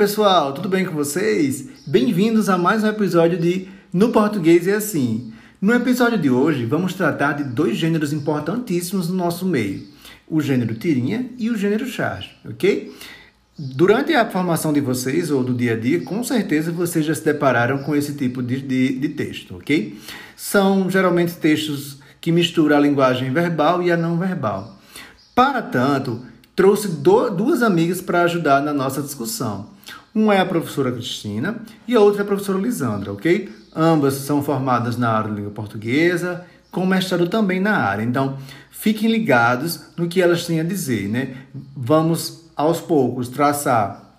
pessoal, tudo bem com vocês? Bem-vindos a mais um episódio de No Português é Assim. No episódio de hoje, vamos tratar de dois gêneros importantíssimos no nosso meio: o gênero tirinha e o gênero charge, ok? Durante a formação de vocês ou do dia a dia, com certeza vocês já se depararam com esse tipo de, de, de texto, ok? São geralmente textos que misturam a linguagem verbal e a não verbal. Para tanto, trouxe do, duas amigas para ajudar na nossa discussão. Uma é a professora Cristina e a outra é a professora Lisandra, ok? Ambas são formadas na área de língua portuguesa, com mestrado também na área. Então, fiquem ligados no que elas têm a dizer, né? Vamos, aos poucos, traçar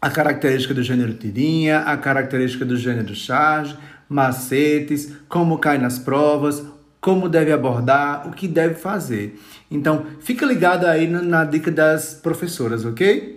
a característica do gênero tirinha, a característica do gênero charge, macetes, como cai nas provas, como deve abordar, o que deve fazer. Então, fica ligado aí na dica das professoras, ok?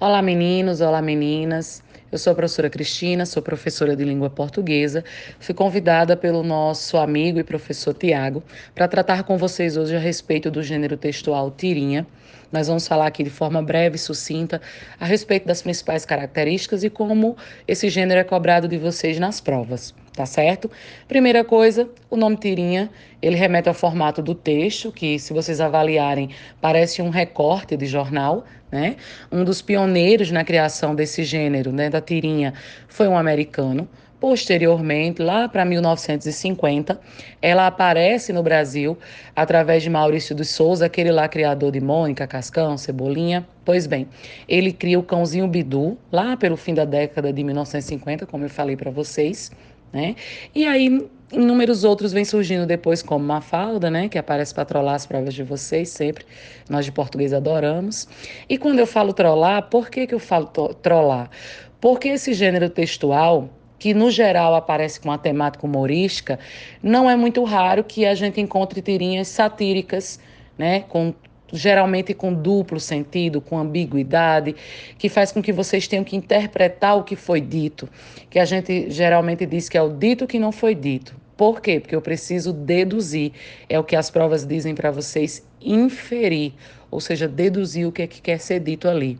Olá, meninos, olá, meninas. Eu sou a professora Cristina, sou professora de língua portuguesa. Fui convidada pelo nosso amigo e professor Tiago para tratar com vocês hoje a respeito do gênero textual tirinha nós vamos falar aqui de forma breve e sucinta a respeito das principais características e como esse gênero é cobrado de vocês nas provas, tá certo? Primeira coisa, o nome tirinha, ele remete ao formato do texto, que se vocês avaliarem, parece um recorte de jornal, né? Um dos pioneiros na criação desse gênero, né, da tirinha, foi um americano, Posteriormente, lá para 1950, ela aparece no Brasil através de Maurício dos Souza, aquele lá criador de Mônica, Cascão, Cebolinha. Pois bem, ele cria o cãozinho Bidu lá pelo fim da década de 1950, como eu falei para vocês, né? E aí inúmeros outros vêm surgindo depois, como Mafalda, né, que aparece para trollar as provas de vocês sempre. Nós de português adoramos. E quando eu falo trollar, por que, que eu falo trollar? Porque esse gênero textual que no geral aparece com uma temática humorística, não é muito raro que a gente encontre tirinhas satíricas, né, com geralmente com duplo sentido, com ambiguidade, que faz com que vocês tenham que interpretar o que foi dito, que a gente geralmente diz que é o dito que não foi dito. Por quê? Porque eu preciso deduzir. É o que as provas dizem para vocês inferir, ou seja, deduzir o que é que quer ser dito ali.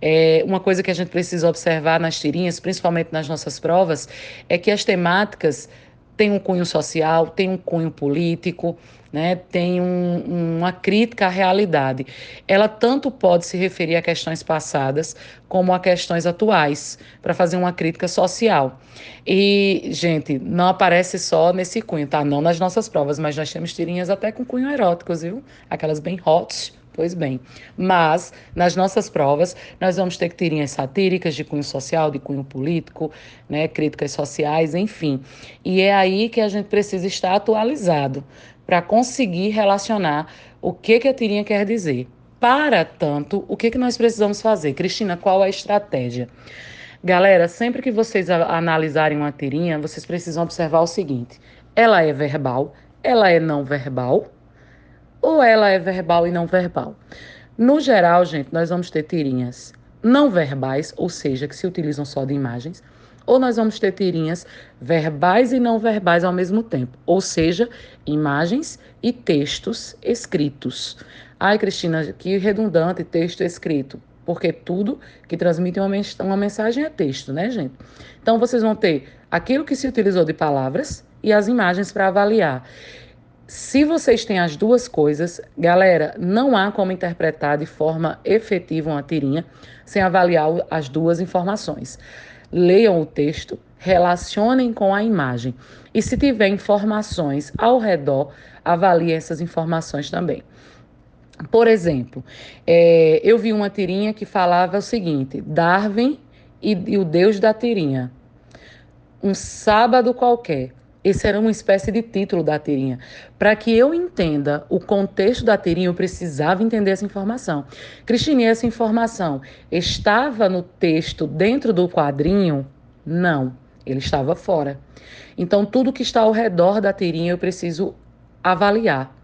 É, uma coisa que a gente precisa observar nas tirinhas, principalmente nas nossas provas, é que as temáticas têm um cunho social, têm um cunho político, né, tem um, uma crítica à realidade. Ela tanto pode se referir a questões passadas como a questões atuais, para fazer uma crítica social. E, gente, não aparece só nesse cunho, tá? Não nas nossas provas, mas nós temos tirinhas até com cunho eróticos, viu? Aquelas bem hot, Pois bem, mas nas nossas provas nós vamos ter tirinhas satíricas de cunho social, de cunho político, né, críticas sociais, enfim. E é aí que a gente precisa estar atualizado para conseguir relacionar o que, que a tirinha quer dizer. Para tanto, o que, que nós precisamos fazer? Cristina, qual a estratégia? Galera, sempre que vocês analisarem uma tirinha, vocês precisam observar o seguinte: ela é verbal, ela é não verbal ou ela é verbal e não verbal? No geral, gente, nós vamos ter tirinhas não verbais, ou seja, que se utilizam só de imagens, ou nós vamos ter tirinhas verbais e não verbais ao mesmo tempo, ou seja, imagens e textos escritos. Ai, Cristina, que redundante texto escrito, porque tudo que transmite uma, uma mensagem é texto, né, gente? Então, vocês vão ter aquilo que se utilizou de palavras e as imagens para avaliar. Se vocês têm as duas coisas, galera, não há como interpretar de forma efetiva uma tirinha sem avaliar as duas informações. Leiam o texto, relacionem com a imagem e, se tiver informações ao redor, avaliem essas informações também. Por exemplo, é, eu vi uma tirinha que falava o seguinte: Darwin e, e o Deus da tirinha. Um sábado qualquer. Esse era uma espécie de título da tirinha. Para que eu entenda o contexto da tirinha, eu precisava entender essa informação. Cristine, essa informação estava no texto dentro do quadrinho? Não, ele estava fora. Então, tudo que está ao redor da tirinha eu preciso avaliar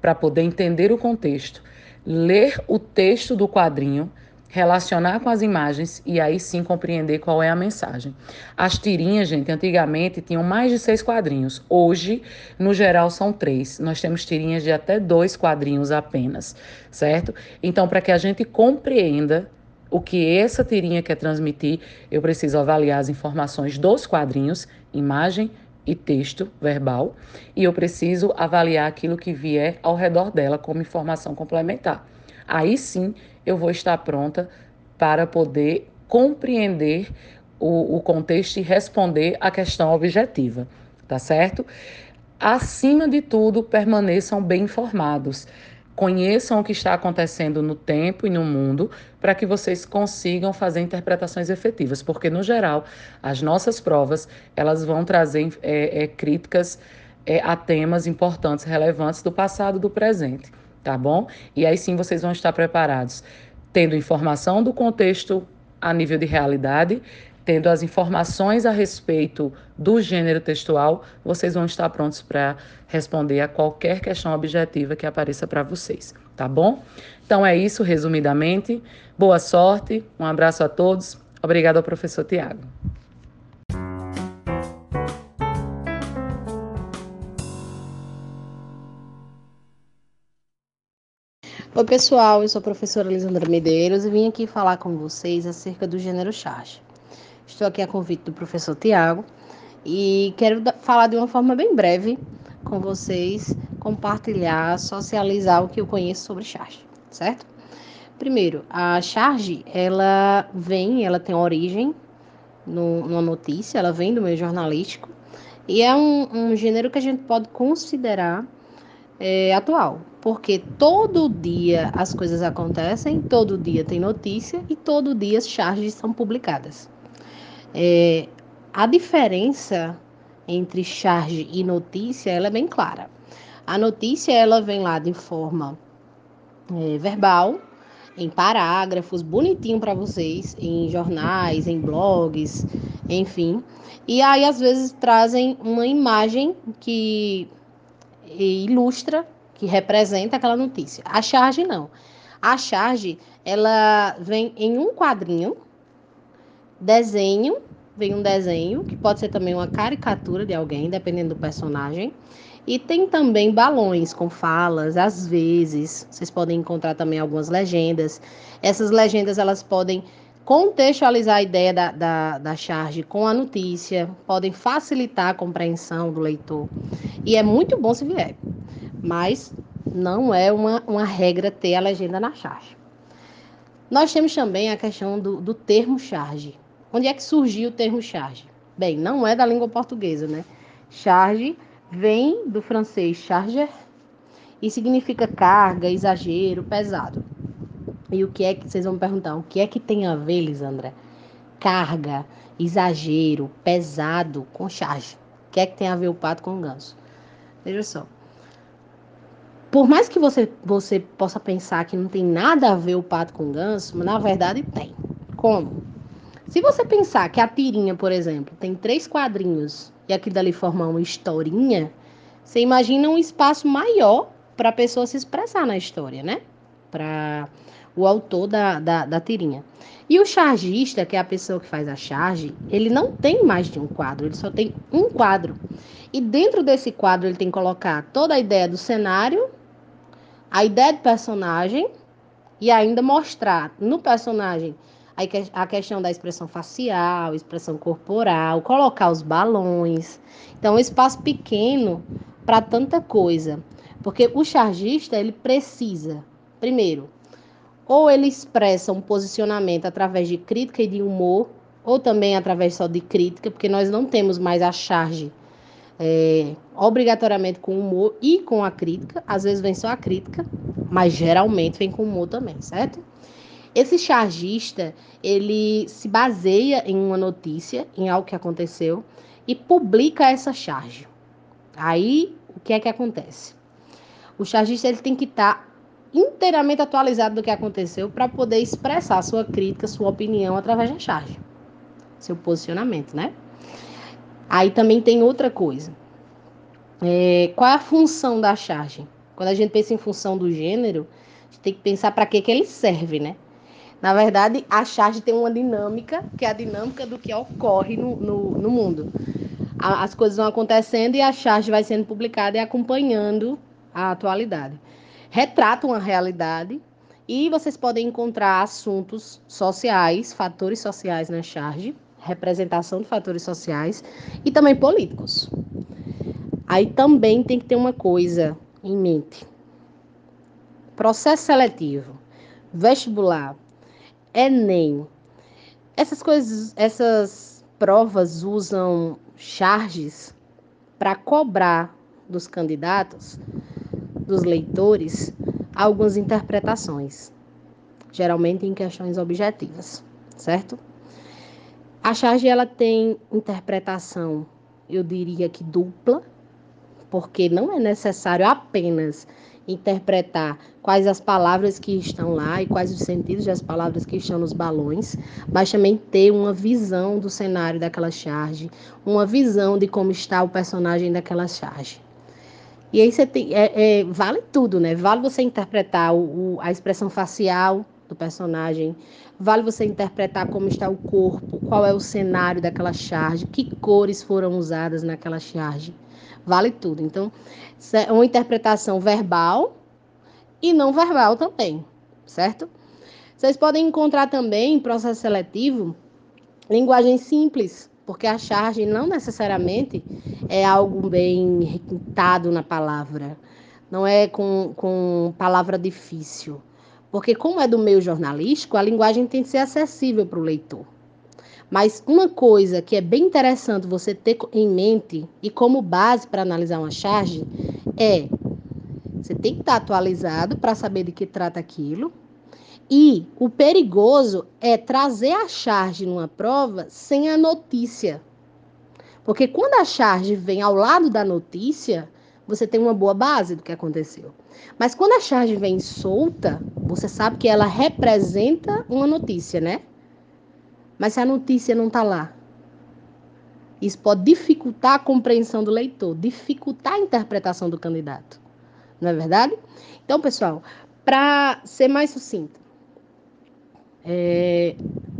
para poder entender o contexto. Ler o texto do quadrinho relacionar com as imagens e aí sim compreender qual é a mensagem. As tirinhas, gente, antigamente tinham mais de seis quadrinhos. Hoje, no geral, são três. Nós temos tirinhas de até dois quadrinhos apenas, certo? Então, para que a gente compreenda o que essa tirinha quer transmitir, eu preciso avaliar as informações dos quadrinhos, imagem e texto verbal, e eu preciso avaliar aquilo que vier ao redor dela como informação complementar. Aí sim eu vou estar pronta para poder compreender o, o contexto e responder a questão objetiva, tá certo? Acima de tudo, permaneçam bem informados. Conheçam o que está acontecendo no tempo e no mundo para que vocês consigam fazer interpretações efetivas, porque no geral as nossas provas elas vão trazer é, é, críticas é, a temas importantes, relevantes do passado e do presente, tá bom? E aí sim vocês vão estar preparados, tendo informação do contexto a nível de realidade, tendo as informações a respeito do gênero textual, vocês vão estar prontos para responder a qualquer questão objetiva que apareça para vocês, tá bom? Então é isso, resumidamente. Boa sorte, um abraço a todos. Obrigada ao professor Tiago. Oi, pessoal, eu sou a professora Lisandra Medeiros e vim aqui falar com vocês acerca do gênero charge. Estou aqui a convite do professor Tiago e quero falar de uma forma bem breve com vocês, compartilhar, socializar o que eu conheço sobre charge, certo? Primeiro, a charge, ela vem, ela tem origem no, numa notícia, ela vem do meio jornalístico e é um, um gênero que a gente pode considerar é, atual, porque todo dia as coisas acontecem, todo dia tem notícia e todo dia as charges são publicadas. É, a diferença entre charge e notícia ela é bem clara. A notícia ela vem lá de forma é, verbal, em parágrafos, bonitinho para vocês, em jornais, em blogs, enfim. E aí às vezes trazem uma imagem que ilustra, que representa aquela notícia. A charge não. A charge ela vem em um quadrinho desenho, vem um desenho, que pode ser também uma caricatura de alguém, dependendo do personagem. E tem também balões com falas, às vezes. Vocês podem encontrar também algumas legendas. Essas legendas elas podem contextualizar a ideia da, da, da charge com a notícia, podem facilitar a compreensão do leitor. E é muito bom se vier, mas não é uma, uma regra ter a legenda na charge. Nós temos também a questão do, do termo charge. Onde é que surgiu o termo charge? Bem, não é da língua portuguesa, né? Charge vem do francês charger e significa carga, exagero, pesado. E o que é que vocês vão me perguntar? O que é que tem a ver, Lisandra? Carga, exagero, pesado com charge. O que é que tem a ver o pato com o ganso? Veja só. Por mais que você, você possa pensar que não tem nada a ver o pato com o ganso, na verdade tem. Como? Se você pensar que a tirinha, por exemplo, tem três quadrinhos e aquilo dali forma uma historinha, você imagina um espaço maior para a pessoa se expressar na história, né? Para o autor da, da, da tirinha. E o chargista, que é a pessoa que faz a charge, ele não tem mais de um quadro, ele só tem um quadro. E dentro desse quadro ele tem que colocar toda a ideia do cenário, a ideia do personagem e ainda mostrar no personagem a questão da expressão facial, expressão corporal, colocar os balões. Então, um espaço pequeno para tanta coisa. Porque o chargista, ele precisa, primeiro, ou ele expressa um posicionamento através de crítica e de humor, ou também através só de crítica, porque nós não temos mais a charge é, obrigatoriamente com humor e com a crítica. Às vezes vem só a crítica, mas geralmente vem com humor também, certo? Esse chargista, ele se baseia em uma notícia, em algo que aconteceu, e publica essa charge. Aí, o que é que acontece? O chargista ele tem que estar tá inteiramente atualizado do que aconteceu para poder expressar sua crítica, sua opinião através da charge. Seu posicionamento, né? Aí também tem outra coisa. É, qual é a função da charge? Quando a gente pensa em função do gênero, a gente tem que pensar para que, que ele serve, né? Na verdade, a charge tem uma dinâmica, que é a dinâmica do que ocorre no, no, no mundo. A, as coisas vão acontecendo e a charge vai sendo publicada e acompanhando a atualidade. Retrata uma realidade e vocês podem encontrar assuntos sociais, fatores sociais na charge, representação de fatores sociais e também políticos. Aí também tem que ter uma coisa em mente: processo seletivo, vestibular, Enem. Essas coisas, essas provas usam charges para cobrar dos candidatos, dos leitores, algumas interpretações, geralmente em questões objetivas, certo? A charge ela tem interpretação, eu diria que dupla, porque não é necessário apenas interpretar quais as palavras que estão lá e quais os sentidos das palavras que estão nos balões, mas também ter uma visão do cenário daquela charge, uma visão de como está o personagem daquela charge. E aí você tem, é, é, vale tudo, né? Vale você interpretar o, o, a expressão facial do personagem, vale você interpretar como está o corpo, qual é o cenário daquela charge, que cores foram usadas naquela charge. Vale tudo. Então, é uma interpretação verbal e não verbal também, certo? Vocês podem encontrar também em processo seletivo linguagem simples, porque a charge não necessariamente é algo bem requintado na palavra, não é com, com palavra difícil. Porque, como é do meio jornalístico, a linguagem tem que ser acessível para o leitor. Mas uma coisa que é bem interessante você ter em mente e como base para analisar uma charge é você tem que estar atualizado para saber de que trata aquilo. E o perigoso é trazer a charge numa prova sem a notícia. Porque quando a charge vem ao lado da notícia, você tem uma boa base do que aconteceu. Mas quando a charge vem solta, você sabe que ela representa uma notícia, né? Mas se a notícia não está lá, isso pode dificultar a compreensão do leitor, dificultar a interpretação do candidato. Não é verdade? Então, pessoal, para ser mais sucinto, é,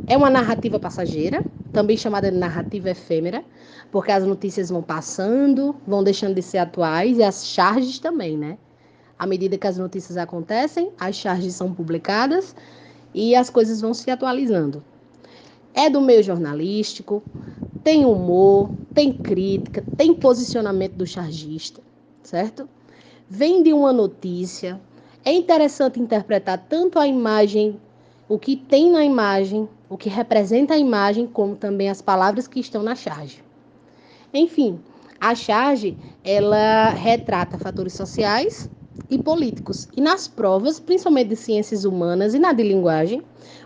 é uma narrativa passageira, também chamada de narrativa efêmera, porque as notícias vão passando, vão deixando de ser atuais e as charges também, né? À medida que as notícias acontecem, as charges são publicadas e as coisas vão se atualizando é do meio jornalístico, tem humor, tem crítica, tem posicionamento do chargista, certo? Vem de uma notícia. É interessante interpretar tanto a imagem, o que tem na imagem, o que representa a imagem, como também as palavras que estão na charge. Enfim, a charge, ela retrata fatores sociais, e políticos. E nas provas, principalmente de ciências humanas e na de linguagem,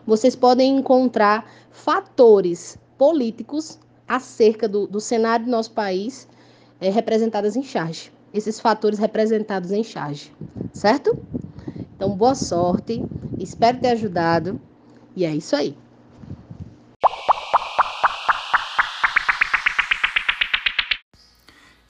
vocês podem encontrar fatores políticos acerca do, do cenário do nosso país é, representados em charge. Esses fatores representados em charge, certo? Então, boa sorte, espero ter ajudado e é isso aí.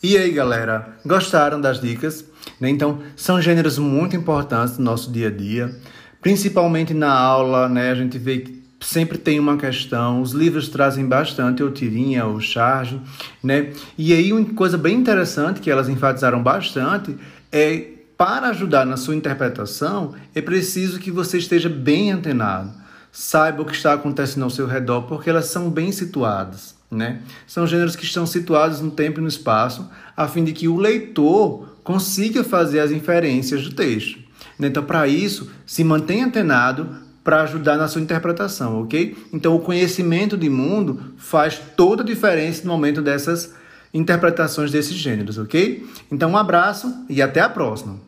E aí, galera, gostaram das dicas? Né? Então, são gêneros muito importantes no nosso dia a dia, principalmente na aula, né? A gente vê que sempre tem uma questão, os livros trazem bastante ou tirinha ou charge, né? E aí uma coisa bem interessante que elas enfatizaram bastante é para ajudar na sua interpretação, é preciso que você esteja bem antenado, saiba o que está acontecendo ao seu redor, porque elas são bem situadas. Né? São gêneros que estão situados no tempo e no espaço, a fim de que o leitor consiga fazer as inferências do texto. Né? Então, para isso, se mantenha antenado para ajudar na sua interpretação, ok? Então, o conhecimento de mundo faz toda a diferença no momento dessas interpretações desses gêneros, ok? Então, um abraço e até a próxima!